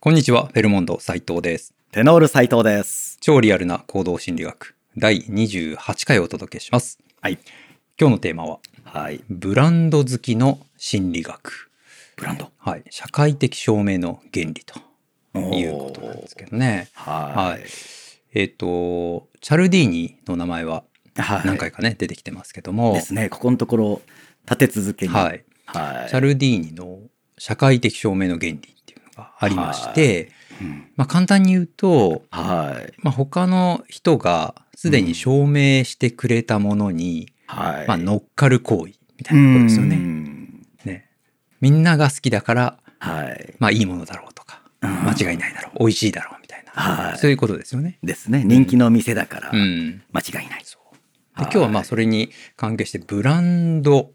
こんにちは、フェルモンド斉藤です。テノール斉藤です。超リアルな行動心理学第28回をお届けします。はい。今日のテーマは、はい。ブランド好きの心理学。ブランド？はい。社会的証明の原理とおいうことなんですけどね。はい。はいえっ、と、チャルディーニの名前ははい。何回かね、出てきてますけども、ですね。ここのところ、立て続けに。。はいい。はい。チャルディーニの社会的証明の原理がありまして、うんまあ簡単に言うと、はい。まあ、他の人がすでに証明してくれたものに、はい。まあ、乗っかる行為みたいなところですようね。んねみんなが好きだから、はい。まあ、いいものだろうとか、うん間違いないだろう、美味しいだろうみたいな、はいそういうことですよね。ですね。人気の店だから、うん、間違いない。で今日はまあそれに関係してブランド、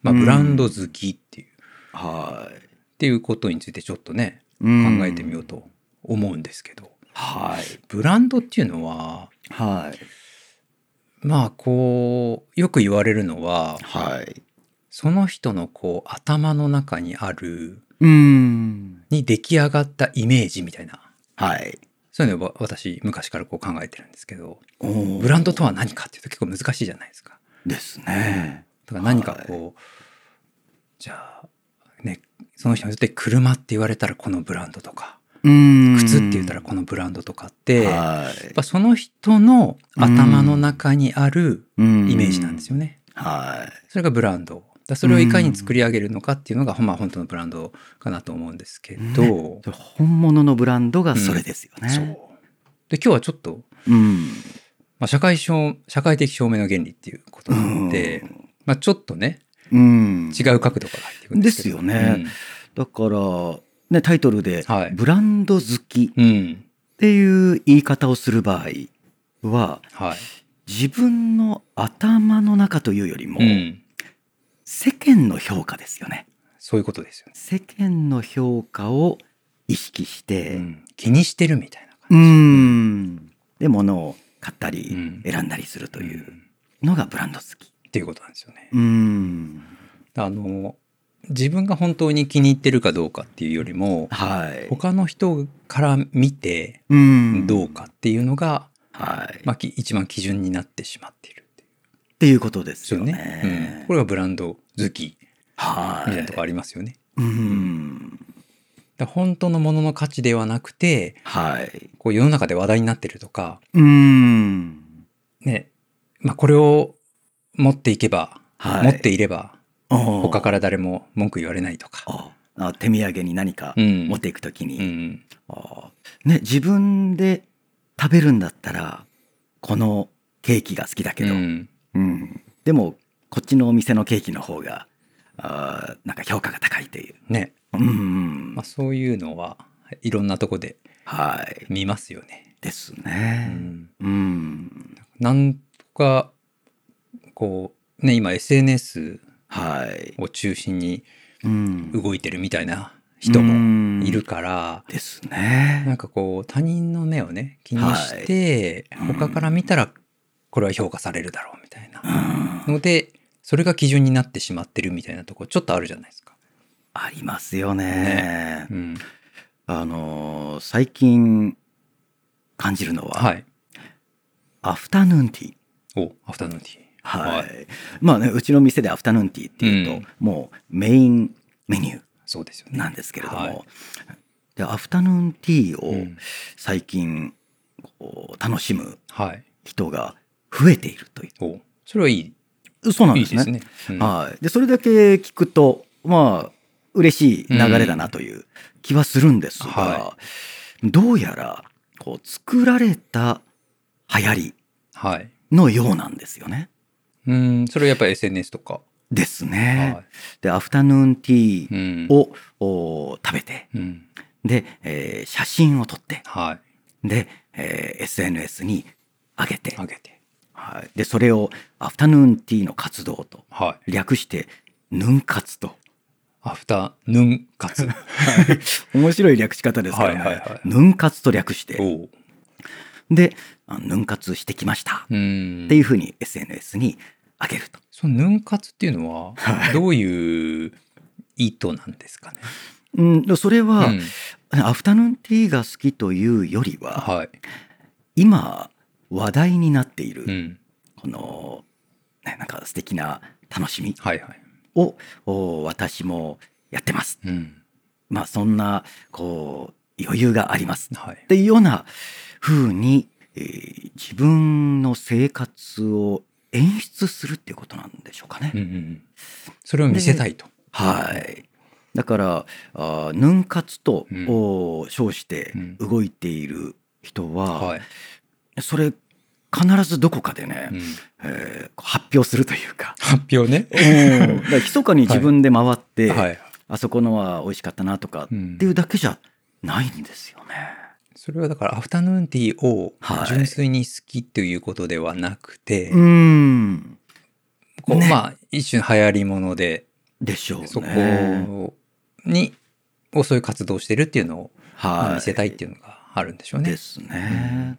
まあ、ブランド好きっていう、はっていうことについてちょっとねい。考えてみようと。と思うんですけど、はい。ブランドっていうのははい。まあこうよく言われるのははい。その人のこう頭の中にあるうん。に出来上がったイメージみたいなはい。そういうのを私昔からこう考えてるんですけどブランドとは何かっていうと結構難しいじゃないですか。ですね。だから何かこう、じゃあねその人にとって車って言われたらこのブランドとかうん靴って言ったらこのブランドとかって、やっはい。ぱその人の頭の中にあるイイメージなんですよね。はい。それがブランド。だそれをいかに作り上げるのかっていうのが、まあ本当のブランドかなと思うんですけど、ね本物のブランドがそれですよね。そう。で今日はちょっと、うん。まあ、社会証社会的証明の原理っていうことなので、うんまあ、ちょっとねうん。違う角度から入っていくんですですよね。だから、ね、タイトルではい、ブランド好きうん、うんっていう言い方をする場合は、はい、自分の頭の中というよりも、うん、世間の評価ですよね。そういうことですよね、世間の評価を意識して、うん、気にしてるみたいなう感ん。で、物を買ったりうん。選んだりするとじ、いううん。のがブランド好き。っていうことなんですよね。うん。あの自分が本当に気に入ってるかどうかっていうよりもはい。他の人から見てうんどうかっていうのが、はい。まあ、き一番基準になってしまっているっていうことですよよね。ね。うん、これがブランド好きはい。みたいなとこありますよね。うん。だから本当のものの価値ではなくてはい。こう世の中で話題になってるとかうん。ねまあこれを持っていけば、はい。持っていれば他他から誰も文句言われないとか。あ手土産に何かうん持っていくときに、うんあね、自分で食べるんだったらこのケーキが好きだけど、うんうんでもこっちのお店のケーキの方があなんか評価が高いという。ねうんまあ、そういうのはいろんなとこではい。見ますよね。ですうね。ん、うん。なんとかこうね今 SNS はい。を中心にうん動いてるみたいな人もいるから、ですね。なんかこう他人の目をね気にして、はい他から見たらこれは評価されるだろうみたいなうんのでそれが基準になってしまってるみたいなとこちょっとあるじゃないですか。ありますよね。うん、あのー最近感じるのは、はい。アフタヌーンティー。おアフタヌーンティー。はい。はいまあね、うちの店でアフタヌーンティーっていうと、うんもうメインメニュそうですよね。ーなんですけれども、はいでアフタヌーンティーをうん最近こう楽しむはい。人が増えているといおそれはいい。う。そうなんいいですね。ですね。うんはい。で、それだけ聞くと、まあ、嬉しい流れだなという気はするんですが、はどうやら、こう、作られた流行りはい。のようなんですよね。うん、それはやっぱり SNS とか？ですね。はい。で、アフタヌーンティうーん。を、お食べて、うん。で、えー写真を撮って、はい。で、えー SNS に上げて、上げて。はい。で、それをアフタヌーンティーの活動とはい。略して、ヌン活と。アフタヌーン活。面白い略し方ですからね。はいはいはいヌン活と略して。で、あヌン活してきました。うん。っていうふうに SNS に上げると。そのヌン活っていうのははいどういう意図なんですかね？うん、でそれは、うんアフタヌーンティーが好きというよりは、はい。今話題になっている、うん。この、ね、なんか素敵な楽しみはいはい。私もやってます。うん。まあそんなこう余裕がありますはいっ。ていうような風に、えー自分の生活を演出するっていうことなんでしょうかね。うんうんうん。それを見せたいと。はい。だからあーヌン活と、うんお称してうん動いている人は、はい。それ必ずどこかでね、うんえー発表するというか。発表ね。だから密かに自分で回って、はい。あそこのは美味しかったなとかってうんいうだけじゃないんですよね。それはだからアフタヌーンティーをはい純粋に好きということではなくて、うーん。ねこうまあ一種の流行りものででしょうね。そこにをそういう活動をしてるっていうのを、まあはい。見せたいっていうのがあるんでしょうね。ですね。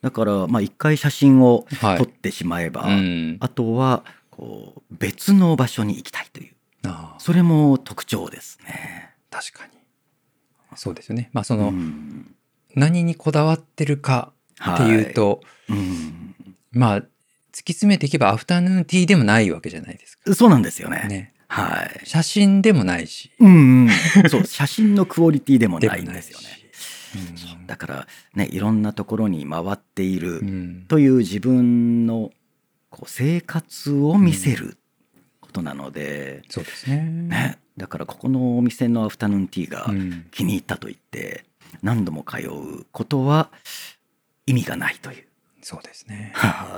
だから、まあ一回写真をはい撮ってしまえば、うん、あとは、こう、別の場所に行きたいという。それも特徴ですね。確かにそうですよね。まあその、うん何にこだわってるかっていうと、うんまあ突き詰めていけばアフタヌーンティーでもないわけじゃないですか。そうなんですよね。ね。はい。写真でもないし。うんうん、そう、写真のクオリティでもないんですよね。うんだから、ね、いろんなところに回っているうんという自分のこう生活を見せることなので、そうですね。ね、だからここのお店のアフタヌーンティーがうん気に入ったと言って何度も通うことは意味がないという。そうですね。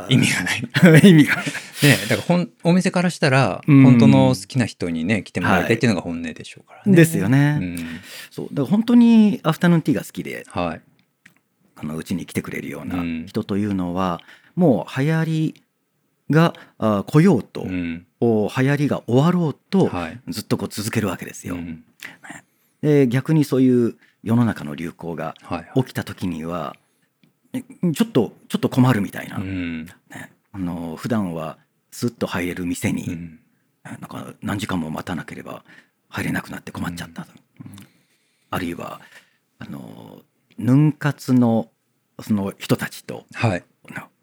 意味がない。意味がない。ね、だからほんお店からしたら、うん本当の好きな人にね来てもらいたいっていうのが本音でしょうからね。ですよねうんそうだから本当にアフタヌーンティーが好きではい。あのうちに来てくれるようなうん人というのは、もう流行りがあ来ようと、うんお流行りが終わろうと、はい。ずっとこう続けるわけですよ。うんで逆にそういう世の中の流行がはい。起きた時にはえちょっとちょっと困るみたいな、うんね、あの普段はスッと入れる店に、うんなんか何時間も待たなければ入れなくなって困っちゃった、うんあるいはあのヌン活のその人たちとはい。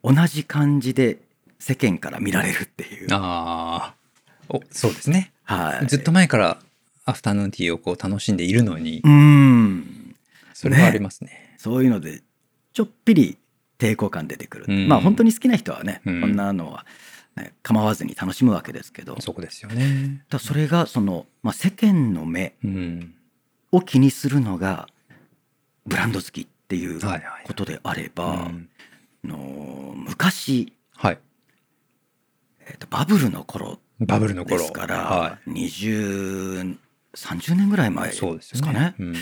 同じ感じで世間から見られるっていう、ああ。おそうですね。はい、ずっと前からアフタヌーンティーをこう楽しんでいるのにう、んそれはありますね。そういうのでちょっぴり抵抗感出てくる、うんまあ本当に好きな人はね、うんこんなのは、ね、構わずに楽しむわけですけどそこですよね。だそれがその、まあ、世間の目うん。を気にするのがブランド好きっていうことであれば、うんあの昔、はい。えーとバブルの頃バブルの頃。ですから、は20 30年ぐらい前い。ですかねね。うん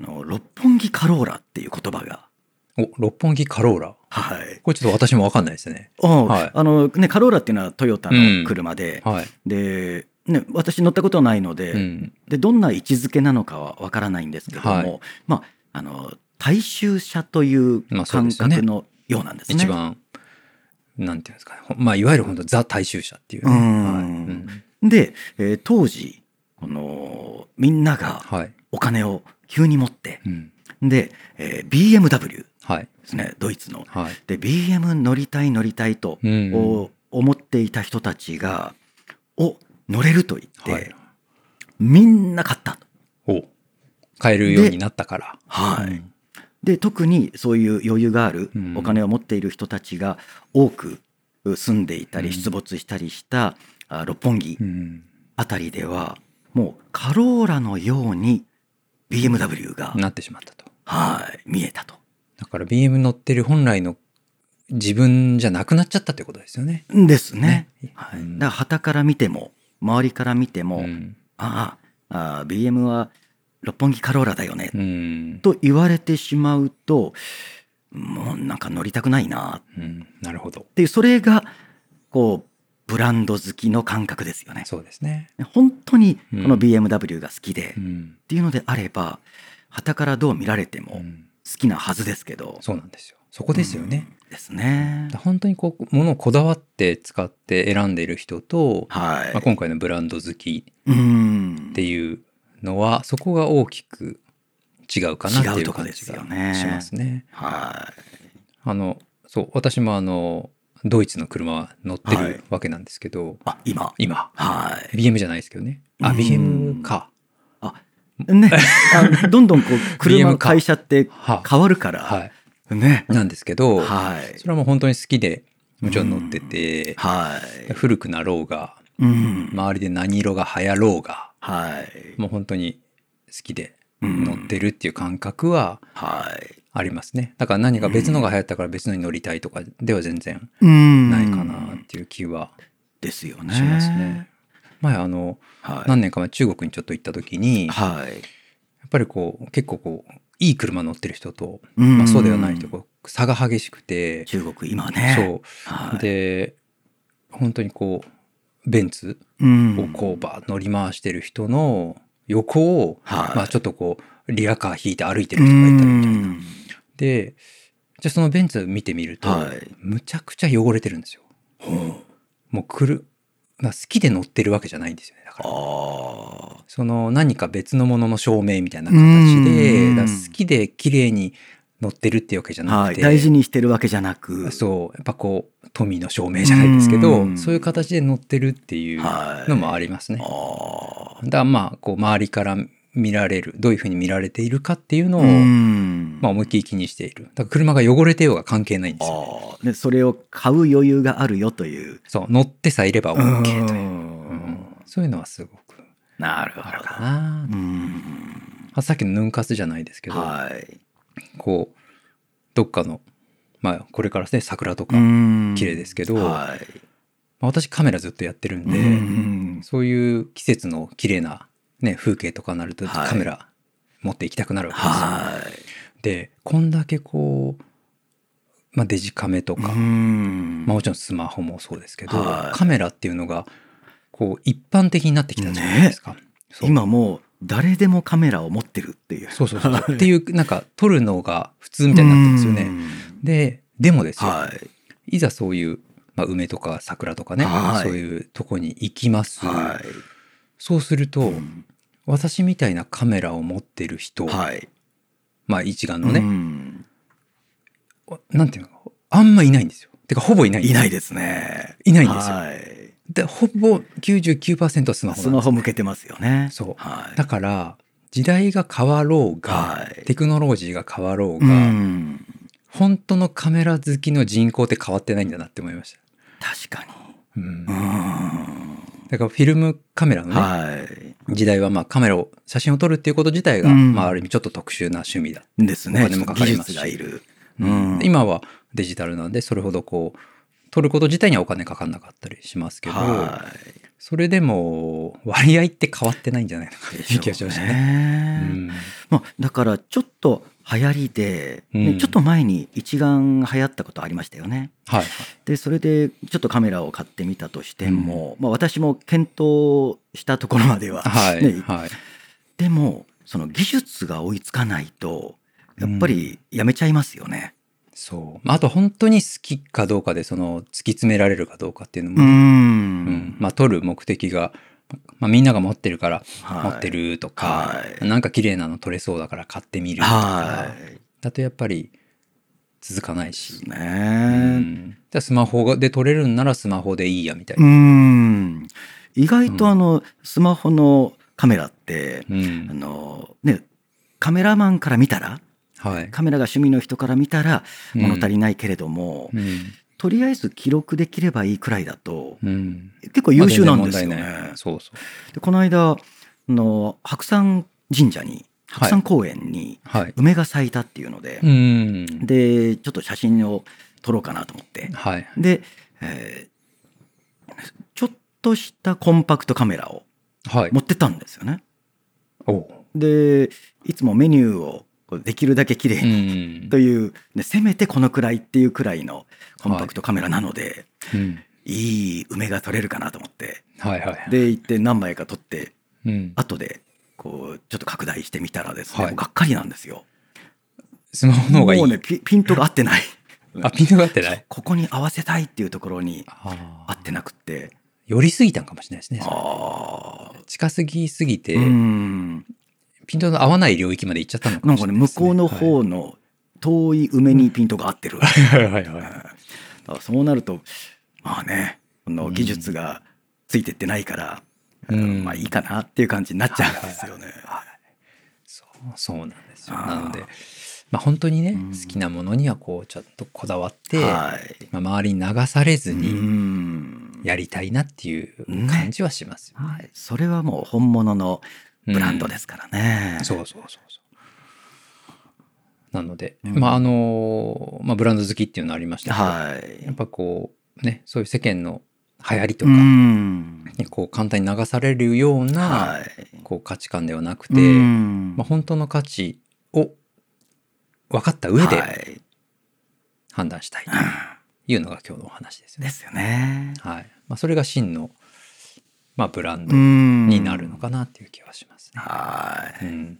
あの六本木カローラっていう言葉が、お、六本木カローラ。はいこれちょっと私もわかんないですね。はいあのね、カローラっていうのはトヨタの車で、はい。で、ね、私乗ったことないので,、うん。でどんな位置づけなのかはわからないんですけども、はいまああの大衆車という感覚のようなんですね。一番、なんていうんですかね。ほまあ、いわゆる本当ザ大衆車っていうね。うんはい。で、えー当時このみんながはい。お金を急に持ってうん。で、えー BMW ではい。すねドイツの。はい。で BM 乗りたい乗りたいと、う思っていた人たちがお乗れると言って、はい。みんな買ったと。お買えるようになったから。はいうんで特にそういう余裕があるうんお金を持っている人たちが多く住んでいたりうん出没したりしたあ六本木うん。あたりではもうカローラのように BMW が、なってしまったと。はい見えたと。だから BM 乗ってる本来の自分じゃなくなっちゃったってことですよね。ですね。ねはい、うんだから旗から見ても周りから見ても、うん。あああ BM は六本木カローラだよね、うん。と言われてしまうともうなんか乗りたくないなっうんなるほど。ていうそれがこうブランド好きの感覚ですよね。そうですね。本当にこのうん BMW が好きで、っうん。ていうのであれば旗からどう見られても好うんきなはずですけど、そうなんですよ。そこですよね。うんですね。本当にこう、物をこだわって使って選んでいる人と、はい。まあ、今回のブランド好きうんっていうのは、そこが大きく違うかなって違いうう感じがねしますね。はあのそう私もあのドイツの車乗ってはいるわけなんですけど、い。あ、今。今はい。BM じゃないですけどねあうん BM かね、あどんどんこう車か会社っては変わるから、はいね。なんですけど、はいそ。れはもう本当に好きでもちろん乗ってて、はい。古くなろうがうん。周りで何色が流行ろうがはい。もう本当に好きでうん乗ってるっていう感覚ははい。ありますねだから何か別のが流行ったから別のに乗りたいとかでは全然うんないかなっていう気はですよね。しますね。前あのはい。何年か前中国にちょっと行った時にやはい。っぱりこう結構こういい車乗ってる人と、うんまあ、そうではない人差が激しくて、中国今ね。そうはい。で本当にこうベンツうんをこうバー乗り回してる人の横を、はい。まあ、ちょっとこうリアカー引いて歩いてる人がいたりみたいな。うんでじゃあそのベンツ見てみると、はいむちゃくちゃ汚れてるんですよ。ほうもう来る、まあ、好きで乗ってるわけじゃないんですよねだから。あその何か別のものの証明みたいな形うで好きで綺麗に乗ってるっていうわけじゃ。なくて、大事にしてるわけじゃなく。そうやっぱこう富の証明じゃないですけど、うんそういう形で乗ってるっていうはいのもありますね。ああ。だからまあこう周りから見られるどういうふうに見られているかっていうのを、うんまあ、思いっきり気にしているだから車が汚れてようが関係ないんですよ。ああ。で、それを買う余裕があるよという。そう乗ってさえいれば OK という、ううんんそういうのはすごくなるほど。な、うさっきのヌンカスじゃないですけど、はい。こうどっかのまあこれからね桜とか、うん綺麗ですけどはい。まあ私カメラずっとやってるんで、うんそういう季節の綺麗なね風景とかになるとはいカメラ持って行きたくなるわけですよ。はい。でこんだけこう、まあ、デジカメとか、うんまあ、もちろんスマホもそうですけど、はいカメラっていうのがこう一般的になってきたじゃないですか。そう今もう誰でもカメラを持ってるっていう。そうそうそうっていうなんか撮るのが普通みたいになってるんですよね。うんででもですよ、はい。いざそういう、まあ、梅とか桜とかね、はいそういうとこに行きます、はい。そうすると、うん私みたいなカメラを持ってる人、はい。まあ一眼のね、うんなんていうの？あんまいないんですよ。てかほぼいないいないですね。いないんですよはい。でほぼ99%はスマホスマホ向けてますよね。そうはい。だから時代が変わろうが、はいテクノロジーが変わろうが、うん本当のカメラ好きの人口って変わってないんだなって思いました。確かうんに。うん。だからフィルムカメラのね、はい。時代はまあカメラを写真を撮るっていうこと自体が、うんまあ、ある意味ちょっと特殊な趣味だ、ですね。お金もかかりますし技術がいる。うん今はデジタルなんでそれほどこう撮ること自体にはお金かかんなかったりしますけど、はそれでも割合って変わってないんじゃないのかい。っていう気がしましたね。ねうんまあ、だからちょっと流行りで、ねうんちょっと前に一眼流行ったことありましたよね。はいでそれでちょっとカメラを買ってみたとしても、まあ、私も検討したところまでは、はい、ねはいでもその技術が追いつかないとやっぱりやめちゃいますよね。そう。まああと本当に好きかどうかでその突き詰められるかどうかっていうのも、ううん。ん。まあ撮る目的が、まあ、みんなが持ってるからはい。持ってるとか、はい。なんか綺麗なの撮れそうだから買ってみるとか。はい。だとやっぱり続かないし、うね。ん、じゃあスマホで撮れるんならスマホでいいやみたいうん。な。意外とあのスマホのカメラって、うん。あのねカメラマンから見たらはい。カメラが趣味の人から見たらうん。物足りないけれども、うん。とりあえず記録できればいいくらいだとうん。結構優秀なんですよね。まあそうそう。でこの間あの白山神社に白山公園にはい。梅が咲いたっていうので、うん。でちょっと写真を撮ろうかなと思って。はい。で、えーちょっとしたコンパクトカメラをはい。持ってったんですよね。おう。でいつもメニューをできるだけ綺麗うにん。という、ねせめてこのくらいっていうくらいのコンパクトカメラなので、うん。い、い梅が撮れるかなと思って。はいはいで行って何枚か撮ってうん。後でこうちょっと拡大してみたらですね、はい。がっかりなんですよ。スマホの方がいい。もうねピピントが合ってない。あピントが合ってない？ここに合わせたいっていうところにあ合ってなくって。寄りすぎたんかもしれないですね近すぎすぎて、うん。ピントの合わない領域まで行っちゃったのかなんかねもしれないです、ね、向こうの方の遠い梅にピントが合ってる、はい。はいはいはい。だからそうなるとまあねこの技術がついてってないから、うん。まあいいかなっていう感じになっちゃうんですよね。そうそうなんですよ。なので、まあ、本当にね、うん。好きなものにはこうちょっとこだわって、はい。まあ、周りに流されずうにん。やりたいなっていう感じはしますよね。はい、それはもう本物のブランドですからね。そうそうそうそう。なので、うんまああのまあ、ブランド好きっていうのありましたけど、はいやっぱこうねそういう世間の流行りとうかんにこう簡単に流されるような、はいこう価値観ではなくて、うんまあ、本当の価値を分かった上はでい判断したいというのが今日のお話ですよね。ですよね。はいまあ、それが真の、まあ、ブランドにになるのかなっていう気はしますね。はい。うん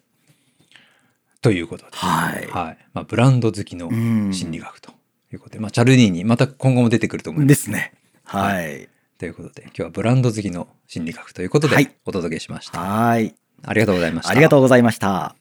ということで、はいはいまあ、ブランド好きのうん心理学ということで、まあ、チャルディーニまた今後も出てくると思います。ですね。はい。ということで今日はブランド好きの心理学ということはいでお届けしました。はい。ありがとうございました。ありがとうございました。